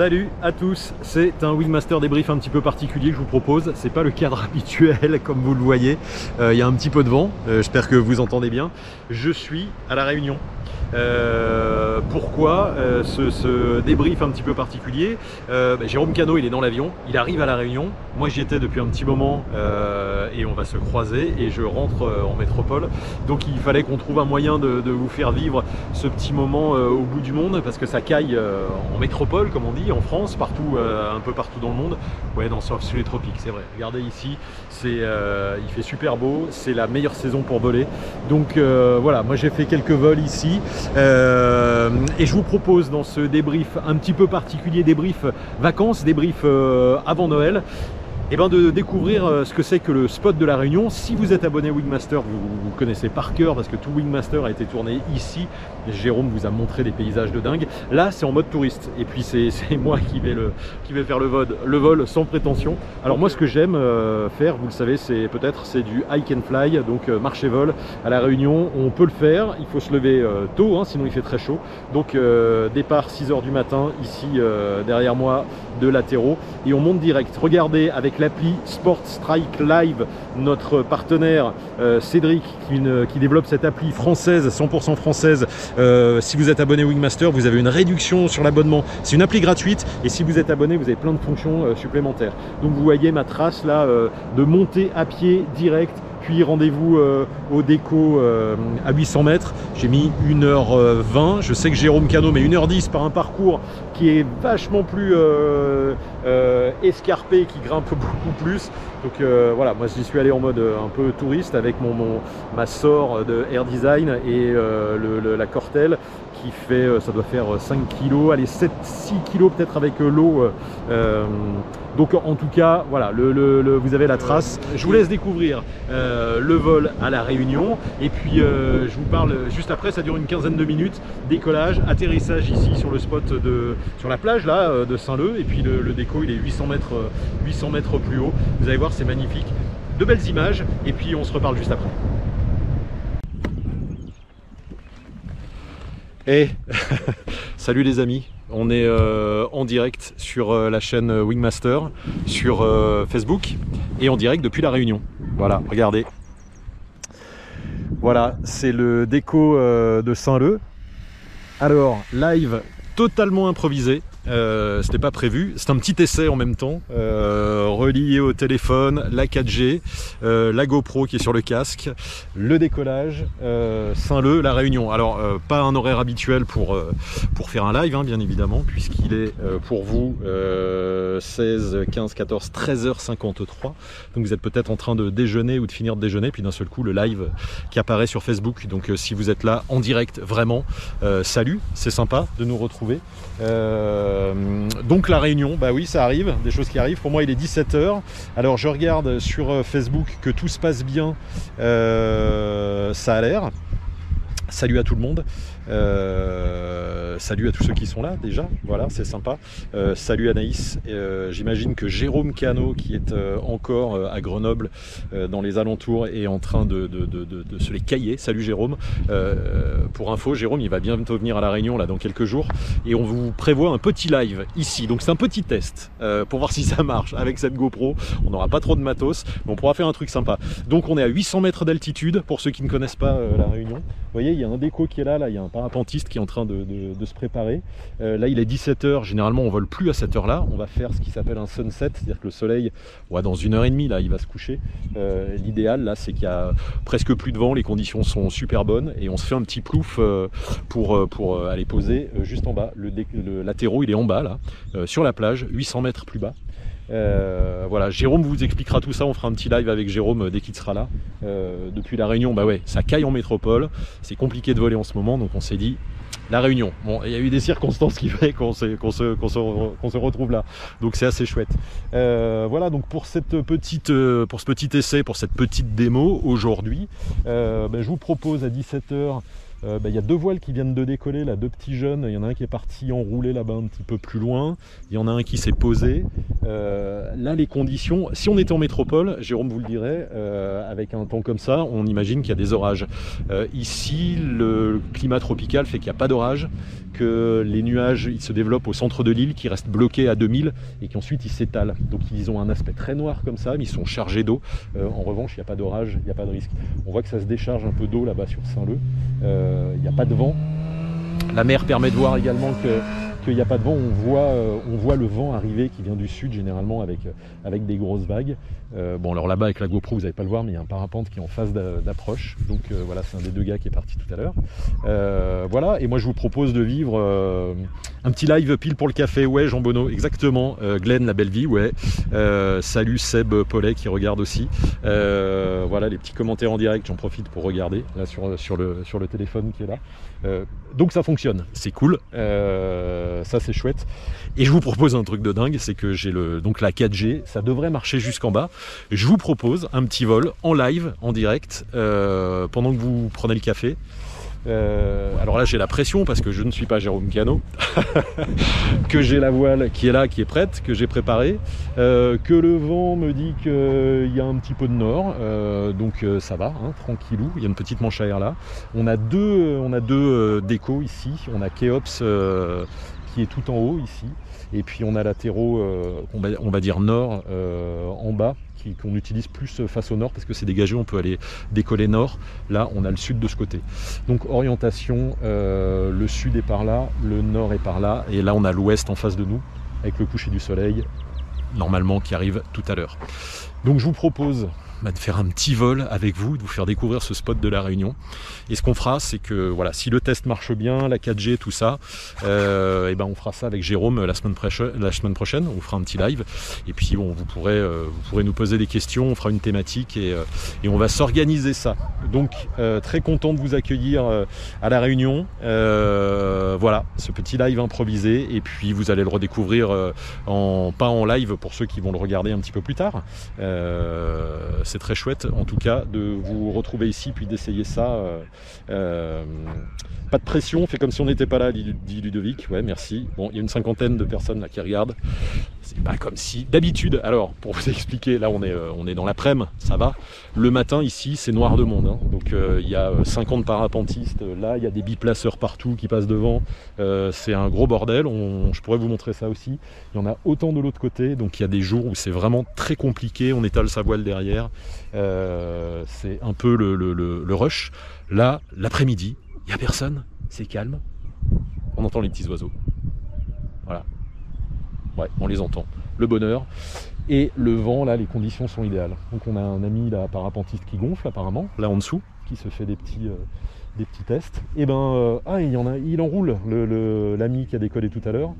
Salut à tous, c'est un Wingmaster débrief un petit peu particulier que je vous propose. C'est pas le cadre habituel comme vous le voyez. Euh, il y a un petit peu de vent, euh, j'espère que vous entendez bien. Je suis à la Réunion. Euh, pourquoi euh, ce, ce, débrief un petit peu particulier euh, bah, Jérôme Cano, il est dans l'avion, il arrive à La Réunion. Moi, j'y étais depuis un petit moment et on va se croiser et je rentre en métropole. Donc, il fallait qu'on trouve un moyen de, de, vous faire vivre ce petit moment au bout du monde parce que ça caille en métropole, comme on dit, en France, partout, un peu partout dans le monde. Ouais, non, sauf sur les tropiques, c'est vrai. Regardez ici, c'est, il fait super beau, c'est la meilleure saison pour voler. Donc, voilà, moi j'ai fait quelques vols ici. Euh, et je vous propose dans ce débrief un petit peu particulier, débrief vacances, débrief euh, avant Noël, eh ben de découvrir euh, ce que c'est que le spot de la Réunion. Si vous êtes abonné Wingmaster, vous, connaissez par cœur parce que tout Wingmaster a été tourné ici. Jérôme vous a montré des paysages de dingue. Là, c'est en mode touriste. Et puis c'est moi qui vais, le, qui vais faire le vol, le vol sans prétention. Alors moi, ce que j'aime euh, faire, vous le savez, c'est peut-être c'est du hike and fly, donc euh, marché vol à la Réunion. On peut le faire. Il faut se lever tôt, hein, sinon il fait très chaud. Donc départ 6 h du matin ici derrière moi de latéraux et on monte direct. Regardez avec l'appli Sport Strike Live, notre partenaire euh, Cédric qui, développe cette appli française, 100% française. Euh, si vous êtes abonné Wingmaster, vous avez une réduction sur l'abonnement. C'est une appli gratuite et si vous êtes abonné, vous avez plein de fonctions euh, supplémentaires. Donc vous voyez ma trace là de monter à pied direct puis rendez-vous euh, au déco euh, à 800 mètres. J'ai mis 1h20. Je sais que Jérôme Cano met 1h10 par un parcours qui est vachement plus euh, escarpé, qui grimpe beaucoup plus. Donc voilà, moi j'y suis allé en mode un peu touriste avec mon, mon ma sort de Air Design et la Cortel qui fait, ça doit faire 5 kg, allez 7, 6 kg peut-être avec l'eau. Euh, donc en tout cas, voilà, le, le, le, vous avez la trace. Je vous laisse découvrir euh, le vol à la Réunion et puis euh, je vous parle juste après, ça dure une quinzaine de minutes, décollage, atterrissage ici sur le spot de, sur la plage là de Saint-Leu et puis le, le, déco il est 800 mètres, 800 mètres plus haut. Vous allez voir, c'est magnifique, de belles images et puis on se reparle juste après. Et salut les amis, on est euh, en direct sur euh, la chaîne Wingmaster, sur euh, Facebook et en direct depuis la Réunion. Voilà, regardez. Voilà, c'est le déco de Saint-Leu. Alors, live totalement improvisé. Euh, c'était pas prévu. C'est un petit essai en même temps, euh, relié au téléphone, la 4G, euh, la GoPro qui est sur le casque, le décollage, euh, Saint-Leu, la Réunion. Alors euh, pas un horaire habituel pour pour faire un live, hein, bien évidemment, puisqu'il est pour vous 16, 15, 14, 13h53. Donc vous êtes peut-être en train de déjeuner ou de finir de déjeuner, puis d'un seul coup le live qui apparaît sur Facebook. Donc si vous êtes là en direct, vraiment, salut, c'est sympa de nous retrouver. Euh, donc la réunion, bah oui, ça arrive, des choses qui arrivent. Pour moi, il est 17h. Alors je regarde sur Facebook que tout se passe bien. Euh, ça a l'air. Salut à tout le monde. Euh, salut à tous ceux qui sont là déjà, voilà, c'est sympa. Euh, salut Anaïs. Euh, J'imagine que Jérôme Cano, qui est encore à Grenoble, dans les alentours, est en train de se les cailler. Salut Jérôme. pour info, Jérôme, il va bientôt venir à La Réunion là dans quelques jours et on vous prévoit un petit live ici. Donc c'est un petit test pour voir si ça marche avec cette GoPro. On n'aura pas trop de matos, mais on pourra faire un truc sympa. Donc on est à 800 mètres d'altitude pour ceux qui ne connaissent pas La Réunion. Vous voyez, il y a un déco qui est là, là, il y a un parapentiste qui est en train de, se préparer. Euh, là, il est 17h. Généralement, on vole plus à cette heure-là. On va faire ce qui s'appelle un sunset, c'est-à-dire que le soleil, dans une heure et demie, là, il va se coucher. Euh, L'idéal, là, c'est qu'il y a presque plus de vent. Les conditions sont super bonnes et on se fait un petit plouf euh, pour, pour aller poser juste en bas. Le, le latéraux, il est en bas, là, sur la plage, 800 mètres plus bas. Euh, voilà, Jérôme vous expliquera tout ça. On fera un petit live avec Jérôme dès qu'il sera là. Euh, depuis la Réunion, bah ouais, ça caille en métropole. C'est compliqué de voler en ce moment, donc on s'est dit la Réunion. Bon, il y a eu des circonstances qui fait qu'on se, retrouve là. Donc c'est assez chouette. Euh, voilà, donc pour ce petit essai, pour cette petite démo aujourd'hui, euh, ben, je vous propose à 17h euh, bah, y a deux voiles qui viennent de décoller, là, deux petits jeunes. Il y en a un qui est parti enrouler là-bas un petit peu plus loin. Il y en a un qui s'est posé. Euh, là, les conditions, si on était en métropole, Jérôme vous le dirait, euh, avec un temps comme ça, on imagine qu'il y a des orages. Ici, le climat tropical fait qu'il n'y a pas d'orage. Que les nuages ils se développent au centre de l'île, qui restent bloqués à 2000 et qui ensuite ils s'étalent. Donc ils ont un aspect très noir comme ça, mais ils sont chargés d'eau. Euh, en revanche, il n'y a pas d'orage, il n'y a pas de risque. On voit que ça se décharge un peu d'eau là-bas sur Saint-Leu. Euh, il n'y a pas de vent. La mer permet de voir également que qu'il n'y a pas de vent, on voit, euh, on voit le vent arriver qui vient du sud généralement avec, euh, avec des grosses vagues. Euh, bon alors là-bas avec la GoPro vous n'allez pas le voir mais il y a un parapente qui est en phase d'approche. Donc voilà c'est un des deux gars qui est parti tout à l'heure. voilà et moi je vous propose de vivre un petit live pile pour le café. Ouais Jean Bonneau exactement. Glenn la belle vie ouais. salut Seb Paulet qui regarde aussi. voilà les petits commentaires en direct j'en profite pour regarder là sur, sur, le, sur le téléphone qui est là. donc ça fonctionne c'est cool. Euh, ça c'est chouette. Et je vous propose un truc de dingue, c'est que j'ai le donc la 4G, ça devrait marcher jusqu'en bas. Je vous propose un petit vol en live, en direct, euh, pendant que vous prenez le café. Euh, alors là j'ai la pression parce que je ne suis pas Jérôme Cano, que j'ai la voile qui est là, qui est prête, que j'ai préparée, que le vent me dit qu'il y a un petit peu de nord, donc ça va, hein, tranquillou, il y a une petite manche à air là. On a deux, on a deux décos ici, on a Keops qui est tout en haut ici. Et puis on a latéraux, euh, on, va, dire nord, euh, en bas, qu'on utilise plus face au nord parce que c'est dégagé, on peut aller décoller nord. Là, on a le sud de ce côté. Donc orientation, euh, le sud est par là, le nord est par là, et là on a l'ouest en face de nous, avec le coucher du soleil, normalement qui arrive tout à l'heure. Donc je vous propose de faire un petit vol avec vous, de vous faire découvrir ce spot de la Réunion. Et ce qu'on fera, c'est que voilà, si le test marche bien, la 4G, tout ça, euh, et ben on fera ça avec Jérôme la semaine, prochaine. On fera un petit live. Et puis bon, vous pourrez, euh, nous poser des questions, on fera une thématique et, euh, et on va s'organiser ça. Donc très content de vous accueillir à la Réunion. voilà, ce petit live improvisé. Et puis vous allez le redécouvrir en pas en live pour ceux qui vont le regarder un petit peu plus tard c'est très chouette en tout cas de vous retrouver ici puis d'essayer ça. Euh, euh, pas de pression, fait comme si on n'était pas là, dit Ludovic. Ouais, merci. Bon, il y a une cinquantaine de personnes là qui regardent. C'est pas comme si. D'habitude, alors, pour vous expliquer, là on est, euh, on est dans l'après-midi, ça va. Le matin ici, c'est noir de monde. Hein. Donc il y a 50 parapentistes. Là, il y a des biplaceurs partout qui passent devant. c'est un gros bordel. je pourrais vous montrer ça aussi. Il y en a autant de l'autre côté. Donc il y a des jours où c'est vraiment très compliqué. On étale sa voile derrière. Euh, c'est un peu le, rush. Là, l'après-midi, il n'y a personne, c'est calme. On entend les petits oiseaux. Voilà. Ouais, on les entend. Le bonheur. Et le vent, là, les conditions sont idéales. Donc on a un ami là, parapentiste qui gonfle apparemment, là en dessous, qui se fait des petits, euh, des petits tests. Et eh ben, euh, ah, il y en a, il enroule, l'ami qui a décollé tout à l'heure.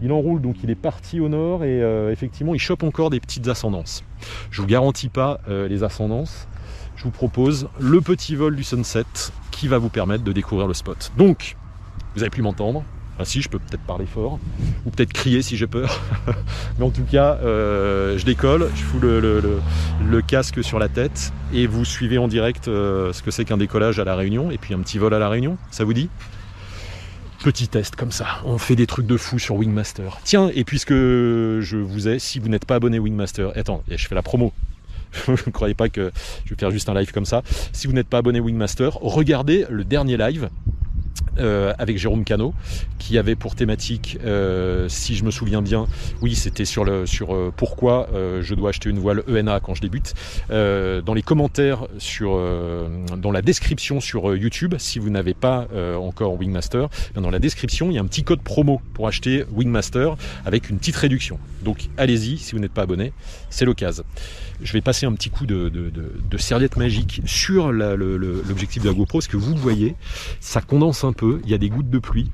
Il enroule, donc il est parti au nord et euh, effectivement, il chope encore des petites ascendances. Je vous garantis pas les ascendances. Je vous propose le petit vol du sunset qui va vous permettre de découvrir le spot. Donc, vous avez pu m'entendre. Ah si, je peux peut-être parler fort, ou peut-être crier si j'ai peur. Mais en tout cas, euh, je décolle, je fous le, casque sur la tête, et vous suivez en direct euh, ce que c'est qu'un décollage à la Réunion, et puis un petit vol à la Réunion, ça vous dit? Petit test comme ça, on fait des trucs de fou sur Wingmaster. Tiens, et puisque je vous ai, si vous n'êtes pas abonné Wingmaster, attends, je fais la promo, ne croyez pas que je vais faire juste un live comme ça. Si vous n'êtes pas abonné Wingmaster, regardez le dernier live euh, avec Jérôme Cano, qui avait pour thématique, euh, si je me souviens bien, oui, c'était sur le sur euh, pourquoi je dois acheter une voile ENA quand je débute. dans les commentaires sur, dans la description sur YouTube, si vous n'avez pas encore Wingmaster, dans la description il y a un petit code promo pour acheter Wingmaster avec une petite réduction. Donc allez-y, si vous n'êtes pas abonné, c'est l'occasion. Je vais passer un petit coup de, de, serviette magique sur l'objectif de la GoPro, parce que vous voyez, ça condense un peu, il y a des gouttes de pluie,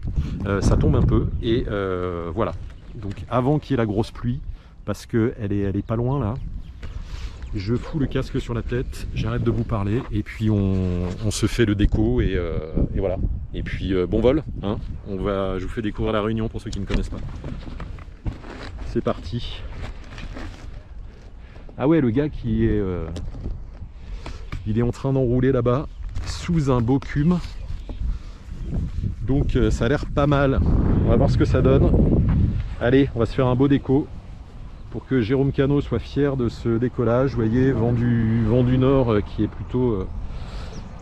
euh, ça tombe un peu, et euh, voilà. Donc avant qu'il y ait la grosse pluie, parce qu'elle est, elle est pas loin là, je fous le casque sur la tête, j'arrête de vous parler, et puis on, se fait le déco, et, euh, voilà. Et puis bon vol, hein. on va, je vous fais découvrir la Réunion pour ceux qui ne connaissent pas. C'est parti. Ah ouais, le gars qui est... Il est en train d'enrouler là-bas, sous un beau cume. Donc euh, ça a l'air pas mal. On va voir ce que ça donne. Allez, on va se faire un beau déco pour que Jérôme Cano soit fier de ce décollage. Voyez, vent du, nord euh, qui est plutôt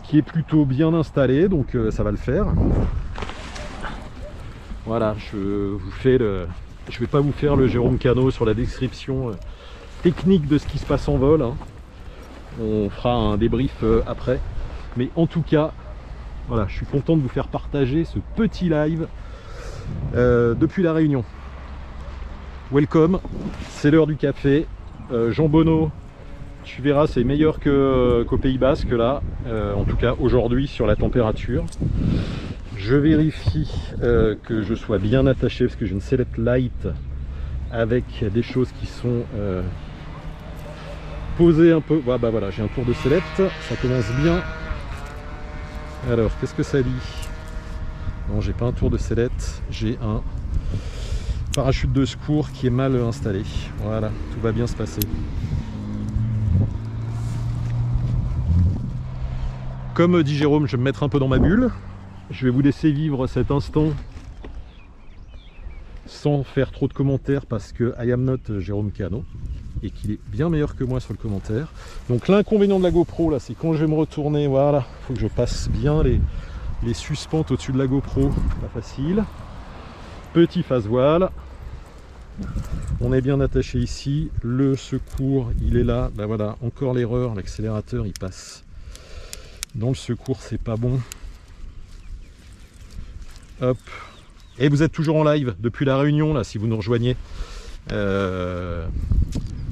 qui est plutôt bien installé, donc ça va le faire. Voilà, je vous fais le. Je vais pas vous faire le Jérôme Cano sur la description euh, technique de ce qui se passe en vol. hein. On fera un débrief euh, après. Mais en tout cas, voilà, je suis content de vous faire partager ce petit live euh, depuis la Réunion. Welcome, c'est l'heure du café. Euh, Jean Bonneau, tu verras, c'est meilleur que- qu'au Pays Basque là, euh, en tout cas aujourd'hui sur la température. Je vérifie euh, que je sois bien attaché parce que j'ai une sellette light avec des choses qui sont euh, posées un peu. Bah voilà, j'ai un tour de sellette, ça commence bien. Alors, qu'est-ce que ça dit Non, j'ai pas un tour de sellette, j'ai un parachute de secours qui est mal installé. Voilà, tout va bien se passer. Comme dit Jérôme, je vais me mettre un peu dans ma bulle. Je vais vous laisser vivre cet instant sans faire trop de commentaires parce que I am not Jérôme Cano et qu'il est bien meilleur que moi sur le commentaire. Donc l'inconvénient de la GoPro là, c'est quand je vais me retourner, voilà, faut que je passe bien les, les suspentes au-dessus de la GoPro, pas facile. Petit face voile. On est bien attaché ici. Le secours, il est là. Ben voilà, encore l'erreur. L'accélérateur, il passe dans le secours, c'est pas bon. Hop. Et vous êtes toujours en live depuis la réunion, là, si vous nous rejoignez. Euh,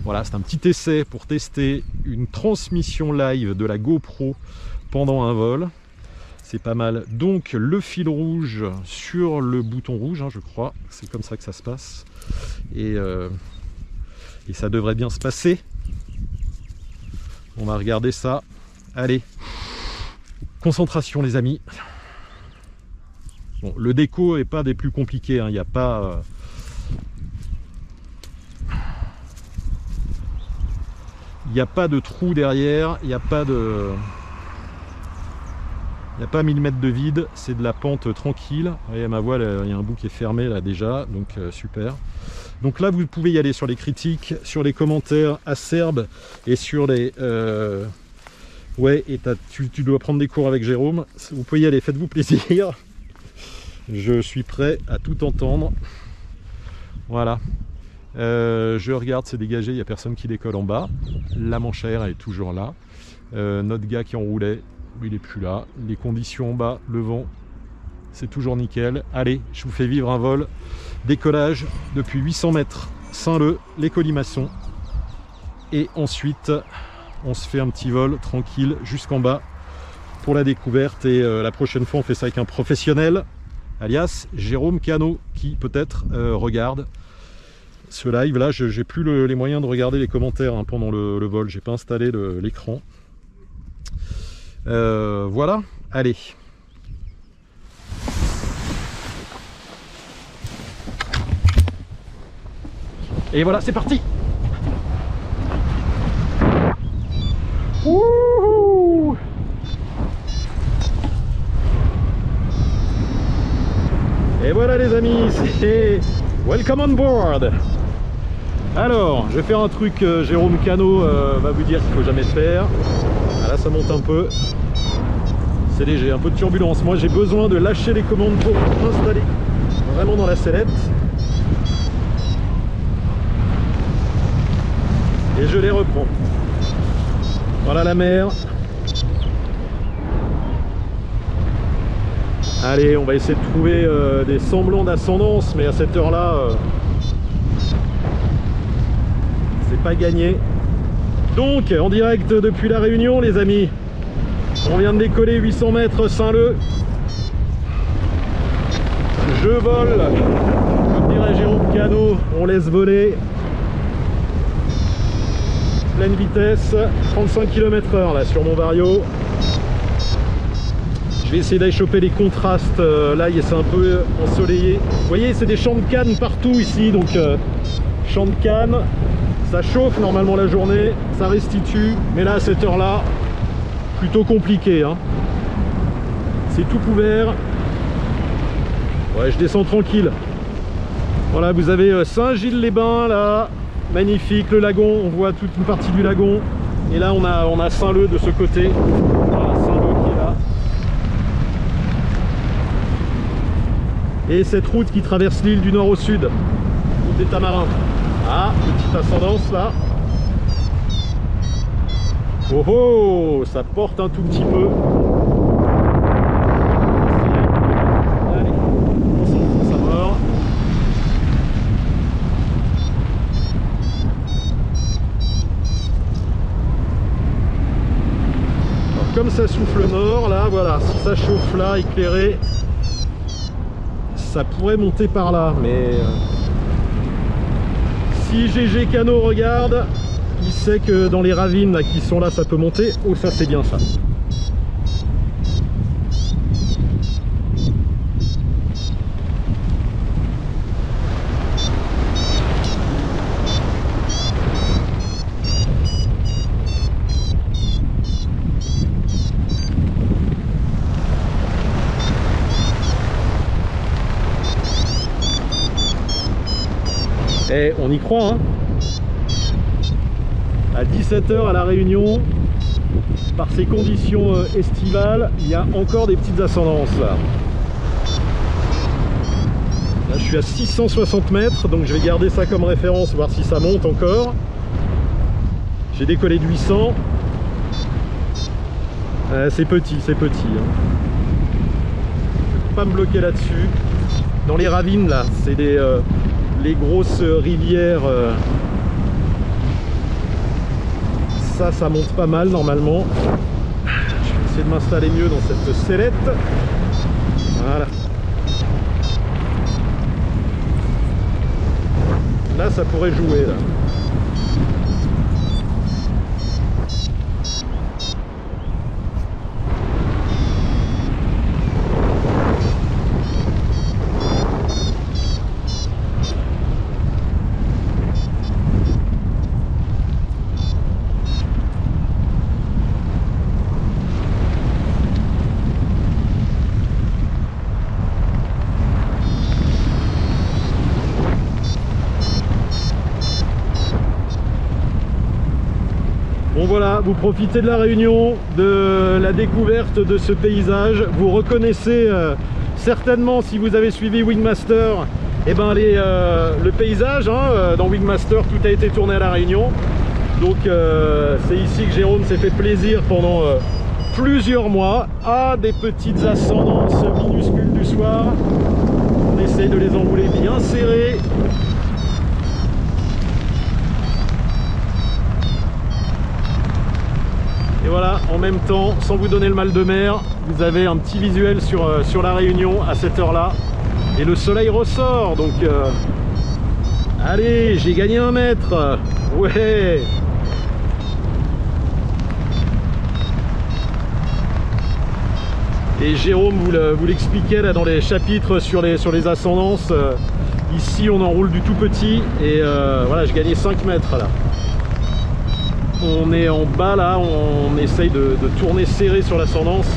voilà, c'est un petit essai pour tester une transmission live de la GoPro pendant un vol. C'est pas mal. Donc le fil rouge sur le bouton rouge, hein, je crois. C'est comme ça que ça se passe. Et, euh, et ça devrait bien se passer. On va regarder ça. Allez. Concentration les amis. Bon, le déco est pas des plus compliqués. hein. Il n'y a pas... euh, Il n'y a pas de trou derrière, il n'y a pas de... Il n'y a pas 1000 mètres de vide, c'est de la pente tranquille. Vous voyez ma voile, il y a un bout qui est fermé là déjà, donc euh, super. Donc là, vous pouvez y aller sur les critiques, sur les commentaires acerbes et sur les... euh, Ouais, et tu, tu dois prendre des cours avec Jérôme. Vous pouvez y aller, faites-vous plaisir. Je suis prêt à tout entendre. Voilà. Euh, je regarde, c'est dégagé, il n'y a personne qui décolle en bas. La manche à air est toujours là. Euh, notre gars qui enroulait, il est plus là. Les conditions en bas, le vent, c'est toujours nickel. Allez, je vous fais vivre un vol. Décollage depuis 800 mètres. Saint-Leu, les colimaçons. Et ensuite, on se fait un petit vol tranquille jusqu'en bas pour la découverte. Et euh, la prochaine fois, on fait ça avec un professionnel, alias Jérôme Cano, qui peut-être regarde ce live. Là, je j'ai plus le- les moyens de regarder les commentaires hein, pendant le, vol. J'ai pas installé l'écran. Euh, voilà, allez. Et voilà, c'est parti Et voilà les amis, c'est Welcome on board Alors, je vais faire un truc, euh, Jérôme Cano euh, va vous dire qu'il faut jamais faire. Ah, là ça monte un peu. C'est léger, un peu de turbulence. Moi j'ai besoin de lâcher les commandes pour m'installer vraiment dans la sellette. Et je les reprends. Voilà la mer. Allez, on va essayer de trouver euh, des semblants d'ascendance, mais à cette heure-là, euh, c'est pas gagné. Donc, en direct depuis la Réunion, les amis, on vient de décoller 800 mètres Saint-Leu. Je vole, comme dirait Jérôme Cano, on laisse voler. Pleine vitesse, 35 km/h là sur mon vario. Je vais essayer d'aller choper les contrastes. euh, là, c'est un peu ensoleillé. Vous voyez, c'est des champs de canne partout ici. Donc, euh, champs de canne. Ça chauffe normalement la journée. Ça restitue. Mais là, à cette heure-là, plutôt compliqué. hein. C'est tout couvert. Ouais, je descends tranquille. Voilà, vous avez euh, Saint-Gilles-les-Bains là. Magnifique, le lagon. On voit toute une partie du lagon. Et là, on a, on a Saint-Leu de ce côté. Saint-Leu qui est là. Et cette route qui traverse l'île du nord au sud, route des Tamarins. Ah, petite ascendance là. Oh oh, ça porte un tout petit peu. Ça comme ça souffle nord, là, voilà, si ça chauffe là, éclairé, ça pourrait monter par là, mais euh, si GG Cano regarde, il sait que dans les ravines qui sont là, ça peut monter. Oh, ça c'est bien ça. Eh, on y croit, hein À 17h à La Réunion, par ces conditions euh, estivales, il y a encore des petites ascendances là. Je suis à 660 mètres, donc je vais garder ça comme référence, voir si ça monte encore. J'ai décollé de 800. Euh, c'est petit, c'est petit. Hein. Je vais pas me bloquer là-dessus. Dans les ravines, là, c'est des... euh, les grosses rivières euh, ça ça monte pas mal normalement. Je vais essayer de m'installer mieux dans cette sellette. Voilà. Là ça pourrait jouer voilà, vous profitez de la réunion, de la découverte de ce paysage. Vous reconnaissez euh, certainement, si vous avez suivi Wingmaster, eh ben les, euh, le paysage. hein, euh, dans Wingmaster, tout a été tourné à la réunion. Donc c'est ici que Jérôme s'est fait plaisir pendant plusieurs mois à des petites ascendances minuscules du soir. On essaye de les enrouler bien serrés voilà, en même temps, sans vous donner le mal de mer, vous avez un petit visuel sur, euh, sur la Réunion à cette heure-là. Et le soleil ressort, donc... euh, Allez, j'ai gagné un mètre Ouais Et Jérôme vous le- vous l'expliquait là dans les chapitres sur les, sur les ascendances. euh, ici, on enroule du tout petit. Et voilà, j'ai gagné 5 mètres là on est en bas là, on essaye de, tourner serré sur l'ascendance.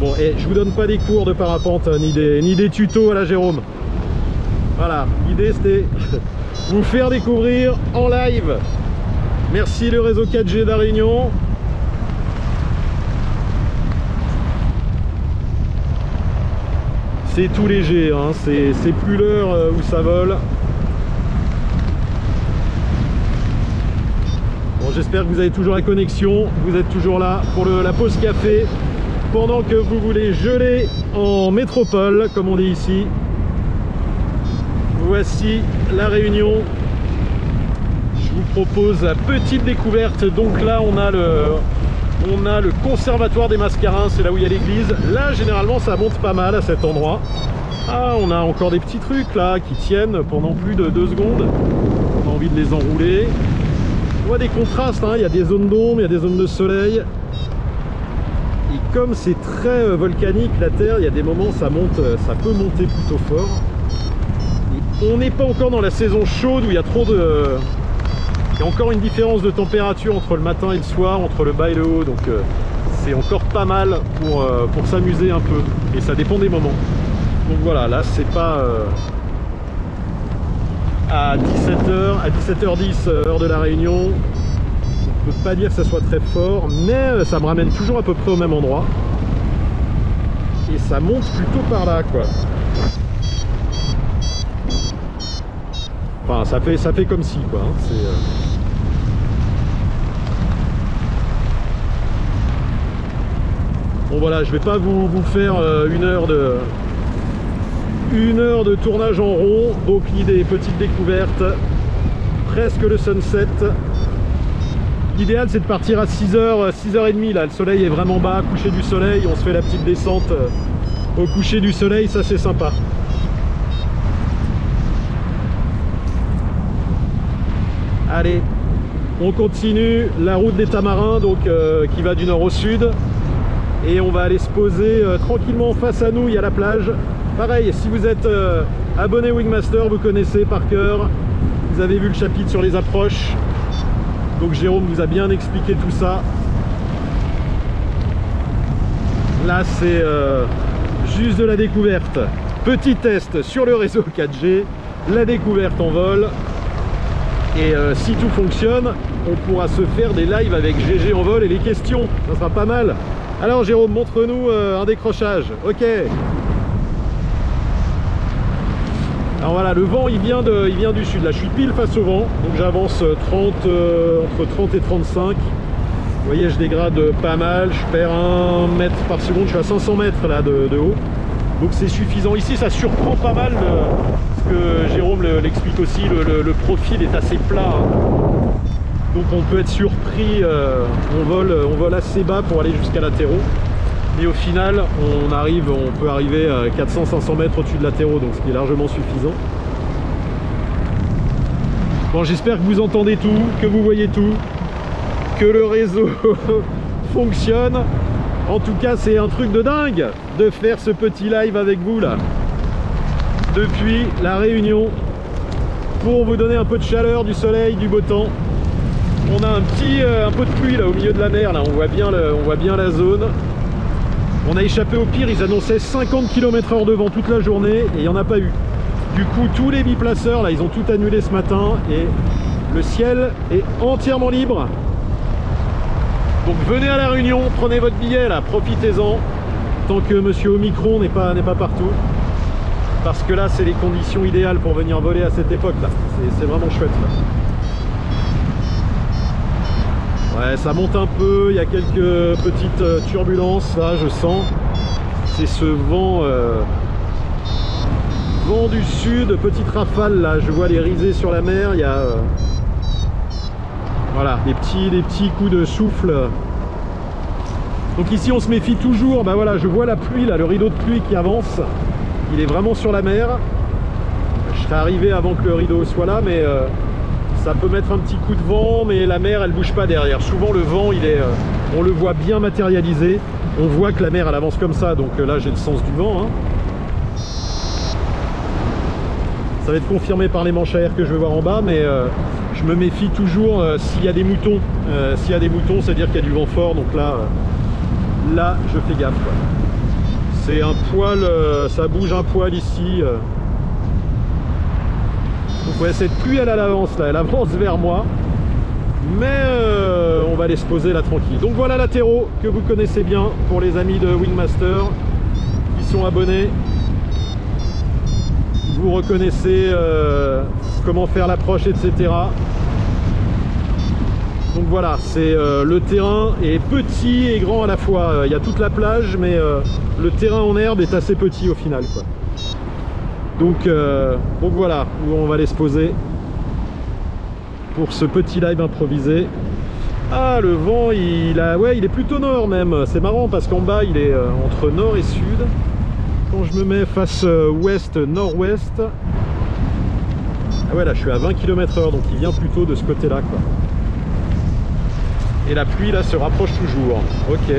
Bon, et je vous donne pas des cours de parapente ni des, ni des tutos à la Jérôme. Voilà, l'idée c'était vous faire découvrir en live. Merci le réseau 4G de la Réunion. C'est tout léger, hein, c'est c'est plus l'heure euh, où ça vole. J'espère que vous avez toujours la connexion, vous êtes toujours là pour la pause café, pendant que vous voulez geler en métropole, comme on dit ici. Voici la réunion. Je vous propose la petite découverte. Donc là, on a le, on a le conservatoire des Mascarins, c'est là où il y a l'église. Là, généralement, ça monte pas mal à cet endroit. Ah, on a encore des petits trucs là qui tiennent pendant plus de deux secondes. On a envie de les enrouler. On voit des contrastes, hein. il y a des zones d'ombre, il y a des zones de soleil. Et comme c'est très euh, volcanique la Terre, il y a des moments ça monte, euh, ça peut monter plutôt fort. On n'est pas encore dans la saison chaude où il y a trop de... Il y a encore une différence de température entre le matin et le soir, entre le bas et le haut, donc euh, c'est encore pas mal pour, pour s'amuser un peu. Et ça dépend des moments. Donc voilà, là c'est pas à 17h10 euh, heure de la Réunion. Je ne peux pas dire que ça soit très fort, mais euh, ça me ramène toujours à peu près au même endroit. Et ça monte plutôt par là, quoi. Enfin, ça fait, ça fait comme si, quoi. Hein. C'est... Euh, bon voilà, je vais pas vous, vous faire une heure de, une heure de tournage en rond. Donc l'idée, petite découverte, presque le sunset. L'idéal c'est de partir à 6h, 6h30 là, le soleil est vraiment bas, coucher du soleil, on se fait la petite descente euh, au coucher du soleil, ça c'est sympa. Allez, on continue la route des Tamarins donc euh, qui va du nord au sud et on va aller se poser euh, tranquillement face à nous, il y a la plage. Pareil, si vous êtes euh, abonné Wingmaster, vous connaissez par cœur, vous avez vu le chapitre sur les approches. Donc Jérôme vous a bien expliqué tout ça. Là c'est euh, juste de la découverte. Petit test sur le réseau 4G, la découverte en vol. Et euh, si tout fonctionne, on pourra se faire des lives avec GG en vol et les questions. Ça sera pas mal. Alors Jérôme, montre-nous un décrochage. Ok. Alors voilà, le vent il vient, du sud. Là je suis pile face au vent. Donc j'avance 30, euh, entre 30 et 35. Vous voyez, je dégrade pas mal. Je perds un mètre par seconde. Je suis à 500 mètres là de, haut. Donc c'est suffisant. Ici ça surprend pas mal. parce que Jérôme le- l'explique aussi, le, profil est assez plat. hein. Donc on peut être surpris, euh, on, vole, on vole assez bas pour aller jusqu'à latéraux. Mais au final, on arrive, on peut arriver à 400-500 mètres au-dessus de latéraux, donc ce qui est largement suffisant. Bon, j'espère que vous entendez tout, que vous voyez tout, que le réseau fonctionne. En tout cas, c'est un truc de dingue de faire ce petit live avec vous là. Depuis la Réunion, pour vous donner un peu de chaleur, du soleil, du beau temps. On a un petit euh, un peu de pluie là au milieu de la mer, là on voit bien, on voit bien la zone. On a échappé au pire, ils annonçaient 50 km heure de vent toute la journée et il n'y en a pas eu. Du coup, tous les biplaceurs, là, ils ont tout annulé ce matin et le ciel est entièrement libre. Donc venez à la Réunion, prenez votre billet là, profitez-en. Tant que Monsieur Omicron n'est pas, pas partout. Parce que là, c'est les conditions idéales pour venir voler à cette époque là. C'est vraiment chouette là. Ouais, ça monte un peu, il y a quelques petites euh, turbulences là, je sens. C'est ce vent, euh, vent du sud, petite rafale là, je vois les risées sur la mer, il y a euh, voilà, des petits, des petits coups de souffle. Donc ici on se méfie toujours, bah voilà, je vois la pluie là, le rideau de pluie qui avance, il est vraiment sur la mer. Je serais arrivé avant que le rideau soit là, mais euh, ça peut mettre un petit coup de vent, mais la mer elle bouge pas derrière. Souvent le vent il est, euh, on le voit bien matérialisé. On voit que la mer elle avance comme ça, donc euh, là j'ai le sens du vent. hein. Ça va être confirmé par les manches à air que je vais voir en bas, mais euh, je me méfie toujours s'il y a des moutons. S'il y a des moutons, c'est-à-dire qu'il y a du vent fort, donc là, là je fais gaffe. C'est un poil, ça bouge un poil ici. Donc ouais, cette pluie elle a l'avance là, elle avance vers moi. Mais euh, on va aller se poser là tranquille. Donc voilà latéraux que vous connaissez bien pour les amis de Wingmaster qui sont abonnés. Vous reconnaissez euh, comment faire l'approche, etc. Donc voilà, c'est euh, le terrain est petit et grand à la fois. Il y a toute la plage, mais le terrain en herbe est assez petit au final. Donc, euh, donc voilà où on va aller se poser pour ce petit live improvisé. Ah, le vent, il, a, ouais, il est plutôt nord même. C'est marrant parce qu'en bas, il est euh, entre nord et sud. Quand je me mets face euh, ouest, nord-ouest, ah ouais, là, je suis à 20 km heure, donc il vient plutôt de ce côté-là, quoi. Et la pluie, là, se rapproche toujours. Ok.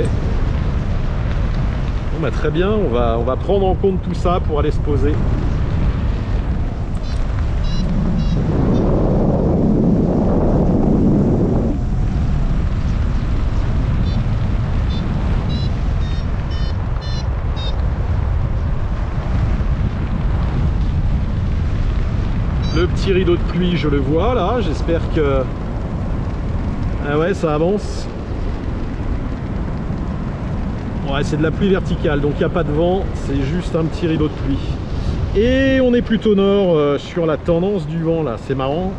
Bon, bah, très bien, on va prendre en compte tout ça pour aller se poser. Le petit rideau de pluie, je le vois là. J'espère que. Ah ouais, ça avance. Ouais, c'est de la pluie verticale, donc il n'y a pas de vent. C'est juste un petit rideau de pluie. Et on est plutôt nord euh, sur la tendance du vent là, c'est marrant.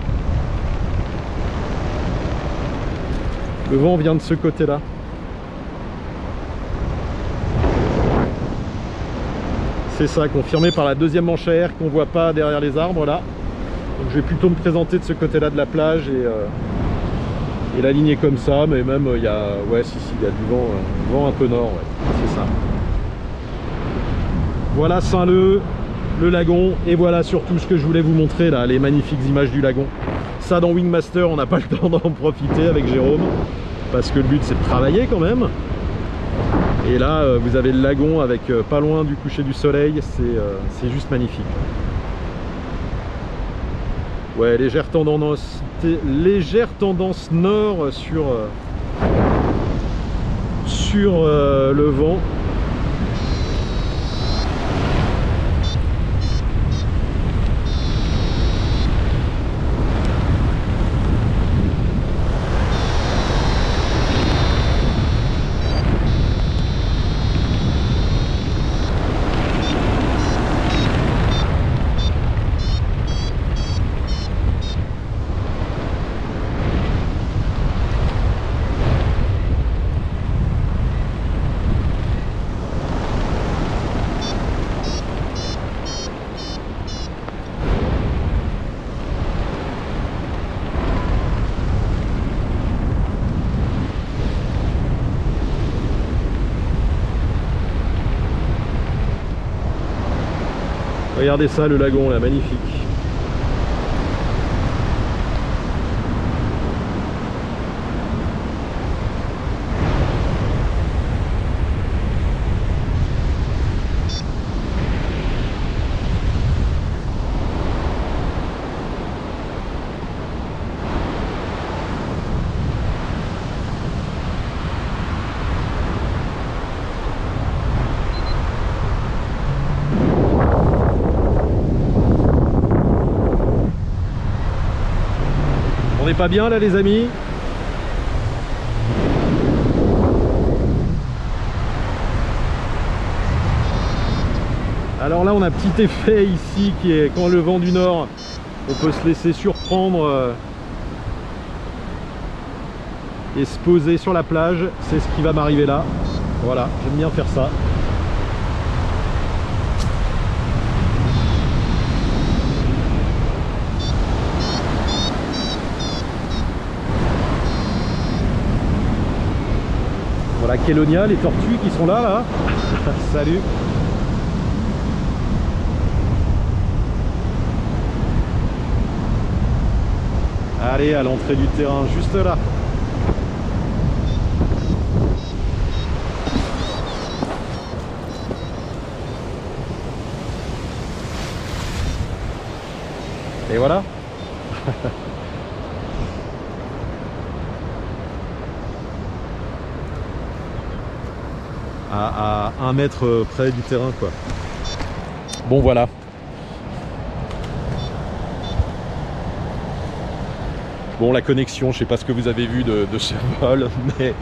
Le vent vient de ce côté là. C'est ça, confirmé par la deuxième manche à air qu'on voit pas derrière les arbres là. Donc je vais plutôt me présenter de ce côté là de la plage et, euh, et la ligne comme ça, mais même il y a, ouais, si, si, il y a du vent, euh, vent un peu nord, c'est ça. Voilà Saint-Leu, le lagon, et voilà surtout ce que je voulais vous montrer là, les magnifiques images du lagon. Ça dans Wingmaster, on n'a pas le temps d'en profiter avec Jérôme, parce que le but c'est de travailler quand même. Et là, euh, vous avez le lagon avec euh, pas loin du coucher du soleil, c'est juste magnifique. Ouais, légère tendance, nord sur le vent. Regardez ça, le lagon là, magnifique. Pas bien là les amis Alors là on a petit effet ici qui est quand le vent du nord on peut se laisser surprendre euh, et se poser sur la plage. C'est ce qui va m'arriver là. Voilà j'aime bien faire ça Voilà Kélonia, les tortues qui sont là, là. Salut. Allez, à l'entrée du terrain, juste là. Et voilà. à, un mètre près du terrain quoi. Bon voilà. Bon la connexion, je sais pas ce que vous avez vu de, ce vol, mais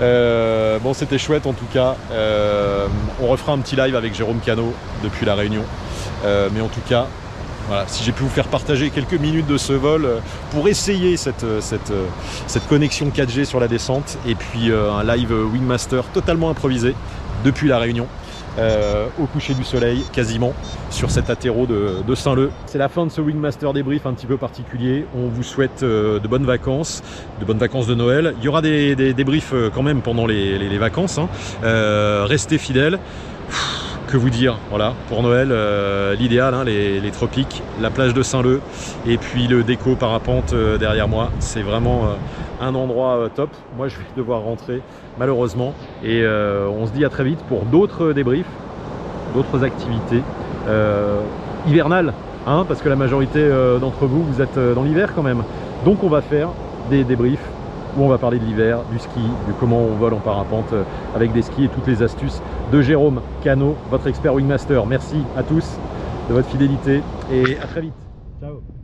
euh, bon c'était chouette en tout cas. Euh, on refera un petit live avec Jérôme Cano depuis la Réunion. Euh, mais en tout cas, voilà, si j'ai pu vous faire partager quelques minutes de ce vol pour essayer cette, cette, cette connexion 4G sur la descente et puis un live Wingmaster totalement improvisé depuis la Réunion. Euh, au coucher du soleil quasiment sur cet atterro de, Saint-Leu. C'est la fin de ce Wingmaster débrief un petit peu particulier. On vous souhaite euh, de bonnes vacances, de bonnes vacances de Noël. Il y aura des, débriefs euh, quand même pendant les, vacances. Hein. restez fidèles. Que vous dire, voilà, pour Noël, l'idéal, hein, les, les, tropiques, la plage de Saint-Leu et puis le déco parapente derrière moi. C'est vraiment un endroit top. Moi, je vais devoir rentrer malheureusement. Et euh, on se dit à très vite pour d'autres débriefs, d'autres activités euh, hivernales, hein, parce que la majorité euh, d'entre vous, vous êtes dans l'hiver quand même. Donc on va faire des débriefs où on va parler de l'hiver, du ski, de comment on vole en parapente avec des skis et toutes les astuces de Jérôme Cano, votre expert Wingmaster. Merci à tous de votre fidélité et à très vite. Ciao